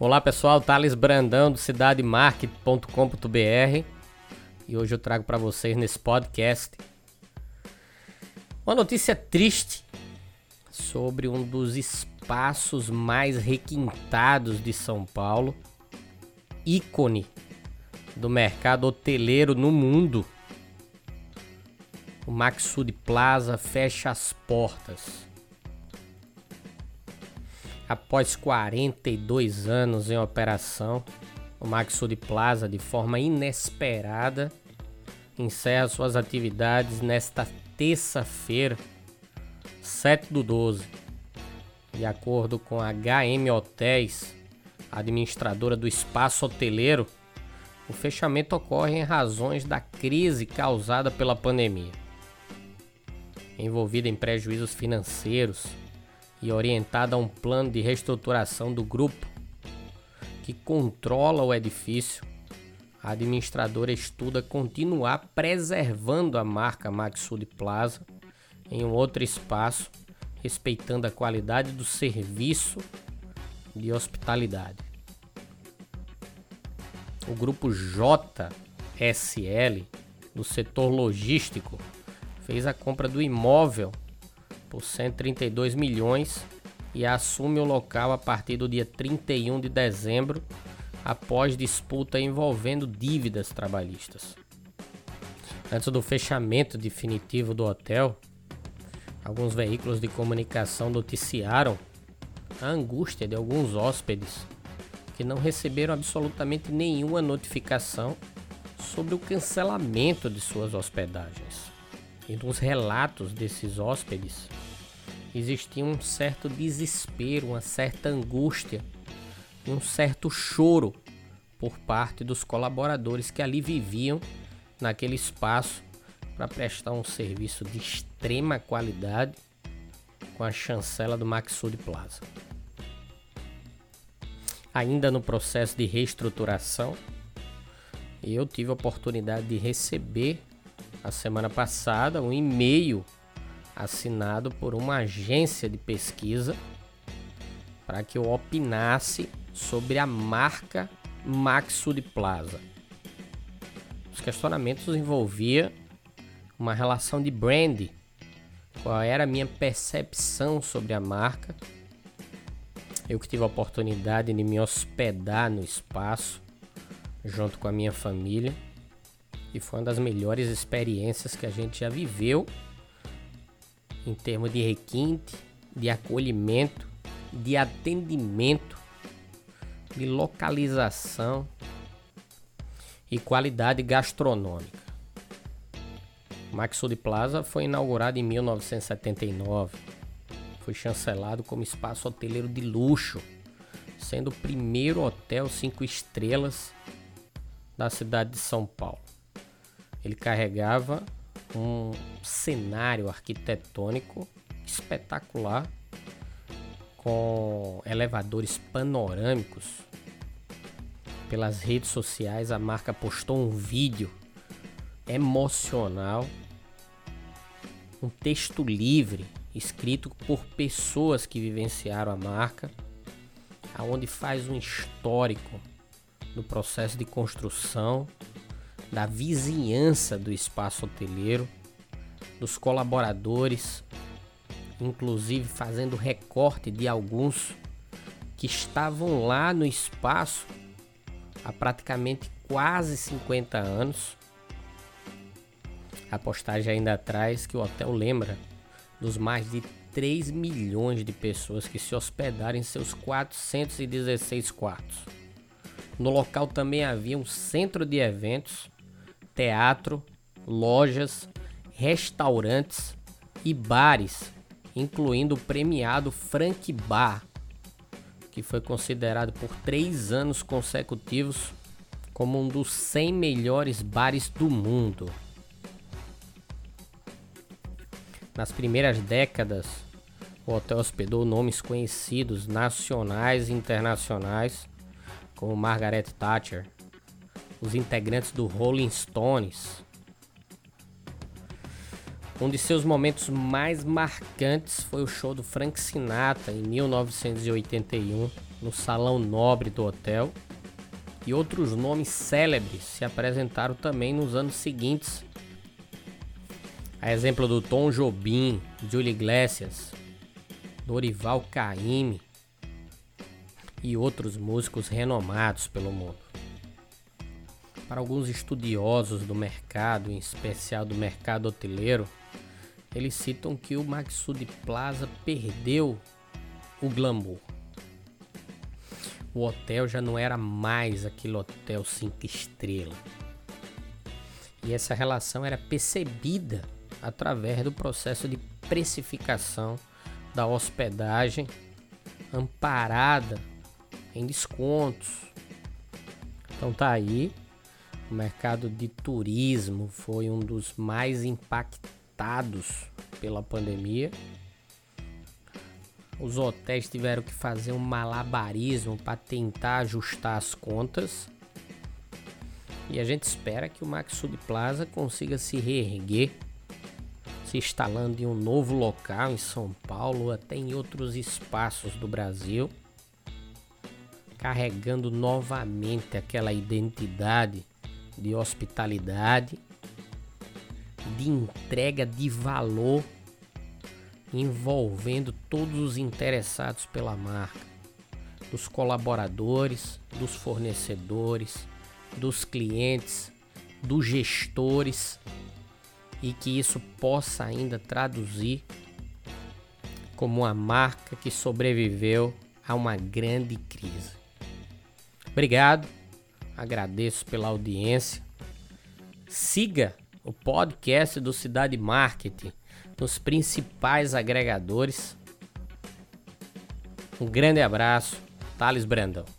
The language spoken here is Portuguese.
Olá pessoal, Thales Brandão do cidademarket.com.br e hoje eu trago para vocês nesse podcast uma notícia triste sobre um dos espaços mais requintados de São Paulo, ícone do mercado hoteleiro no mundo. O Maxud Plaza fecha as portas. Após 42 anos em operação, o Maxud Plaza, de forma inesperada, encerra suas atividades nesta terça-feira, 7 do 12. De acordo com a HM Hotéis, administradora do espaço hoteleiro, o fechamento ocorre em razões da crise causada pela pandemia. Envolvida em prejuízos financeiros, e orientada a um plano de reestruturação do grupo que controla o edifício, a administradora estuda continuar preservando a marca Maxud Plaza em um outro espaço, respeitando a qualidade do serviço de hospitalidade. O grupo JSL, do setor logístico, fez a compra do imóvel por 132 milhões e assume o local a partir do dia 31 de dezembro, após disputa envolvendo dívidas trabalhistas. Antes do fechamento definitivo do hotel, alguns veículos de comunicação noticiaram a angústia de alguns hóspedes que não receberam absolutamente nenhuma notificação sobre o cancelamento de suas hospedagens. E nos relatos desses hóspedes, existia um certo desespero, uma certa angústia, um certo choro por parte dos colaboradores que ali viviam naquele espaço para prestar um serviço de extrema qualidade com a chancela do Maxud Plaza. Ainda no processo de reestruturação, eu tive a oportunidade de receber a semana passada um e-mail assinado por uma agência de pesquisa para que eu opinasse sobre a marca Maxud Plaza. Os questionamentos envolviam uma relação de brand, qual era a minha percepção sobre a marca. Eu que tive a oportunidade de me hospedar no espaço junto com a minha família e foi uma das melhores experiências que a gente já viveu em termos de requinte, de acolhimento, de atendimento, de localização e qualidade gastronômica. O Maxud Plaza foi inaugurado em 1979. Foi chancelado como espaço hoteleiro de luxo, sendo o primeiro hotel cinco estrelas da cidade de São Paulo. Ele carregava um cenário arquitetônico espetacular com elevadores panorâmicos. Pelas redes sociais, a marca postou um vídeo emocional, um texto livre escrito por pessoas que vivenciaram a marca, aonde faz um histórico do processo de construção da vizinhança do espaço hoteleiro, dos colaboradores, inclusive fazendo recorte de alguns que estavam lá no espaço há praticamente quase 50 anos. A postagem ainda traz que o hotel lembra dos mais de 3 milhões de pessoas que se hospedaram em seus 416 quartos. No local também havia um centro de eventos teatro, lojas, restaurantes e bares, incluindo o premiado Frank Bar, que foi considerado por três anos consecutivos como um dos 100 melhores bares do mundo. Nas primeiras décadas, o hotel hospedou nomes conhecidos nacionais e internacionais, como Margaret Thatcher, os integrantes do Rolling Stones. Um de seus momentos mais marcantes foi o show do Frank Sinatra em 1981 no salão nobre do hotel. E outros nomes célebres se apresentaram também nos anos seguintes. A exemplo do Tom Jobim, Julie Iglesias, Dorival Caymmi e outros músicos renomados pelo mundo. Para alguns estudiosos do mercado, em especial do mercado hoteleiro, eles citam que o Maxud Plaza perdeu o glamour. O hotel já não era mais aquele hotel cinco estrelas. E essa relação era percebida através do processo de precificação da hospedagem amparada em descontos. Então tá aí o mercado de turismo foi um dos mais impactados pela pandemia. Os hotéis tiveram que fazer um malabarismo para tentar ajustar as contas. E a gente espera que o Maxud Plaza consiga se reerguer, se instalando em um novo local em São Paulo, até em outros espaços do Brasil, carregando novamente aquela identidade de hospitalidade, de entrega de valor, envolvendo todos os interessados pela marca, dos colaboradores, dos fornecedores, dos clientes, dos gestores. E que isso possa ainda traduzir como uma marca que sobreviveu a uma grande crise. Obrigado Agradeço pela audiência. Siga o podcast do Cidade Marketing nos principais agregadores. Um grande abraço, Thales Brandão.